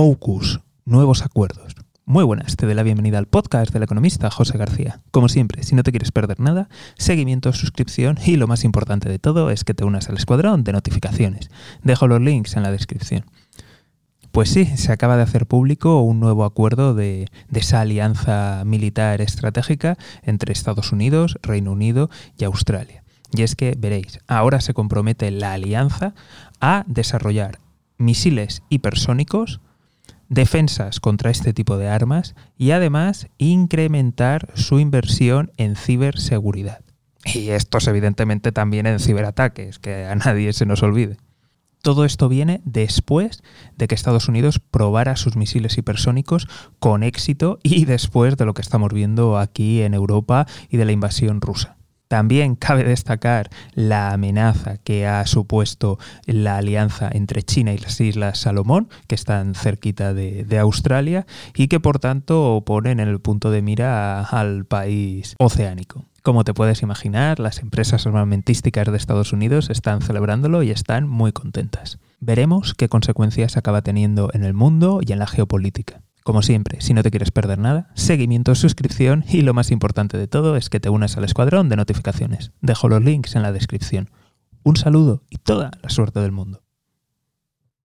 AUKUS, nuevos acuerdos. Muy buenas, te doy la bienvenida al podcast del economista José García. Como siempre, si no te quieres perder nada, seguimiento, suscripción y lo más importante de todo es que te unas al escuadrón de notificaciones. Dejo los links en la descripción. Pues sí, se acaba de hacer público un nuevo acuerdo de, esa alianza militar estratégica entre Estados Unidos, Reino Unido y Australia. Y es que, veréis, ahora se compromete la alianza a desarrollar misiles hipersónicos, defensas contra este tipo de armas y además incrementar su inversión en ciberseguridad. Y estos evidentemente también en ciberataques, que a nadie se nos olvide. Todo esto viene después de que Estados Unidos probara sus misiles hipersónicos con éxito y después de lo que estamos viendo aquí en Europa y de la invasión rusa. También cabe destacar la amenaza que ha supuesto la alianza entre China y las Islas Salomón, que están cerquita de, Australia, y que por tanto ponen en el punto de mira al país oceánico. Como te puedes imaginar, las empresas armamentísticas de Estados Unidos están celebrándolo y están muy contentas. Veremos qué consecuencias acaba teniendo en el mundo y en la geopolítica. Como siempre, si no te quieres perder nada, seguimiento, suscripción y lo más importante de todo es que te unas al escuadrón de notificaciones. Dejo los links en la descripción. Un saludo y toda la suerte del mundo.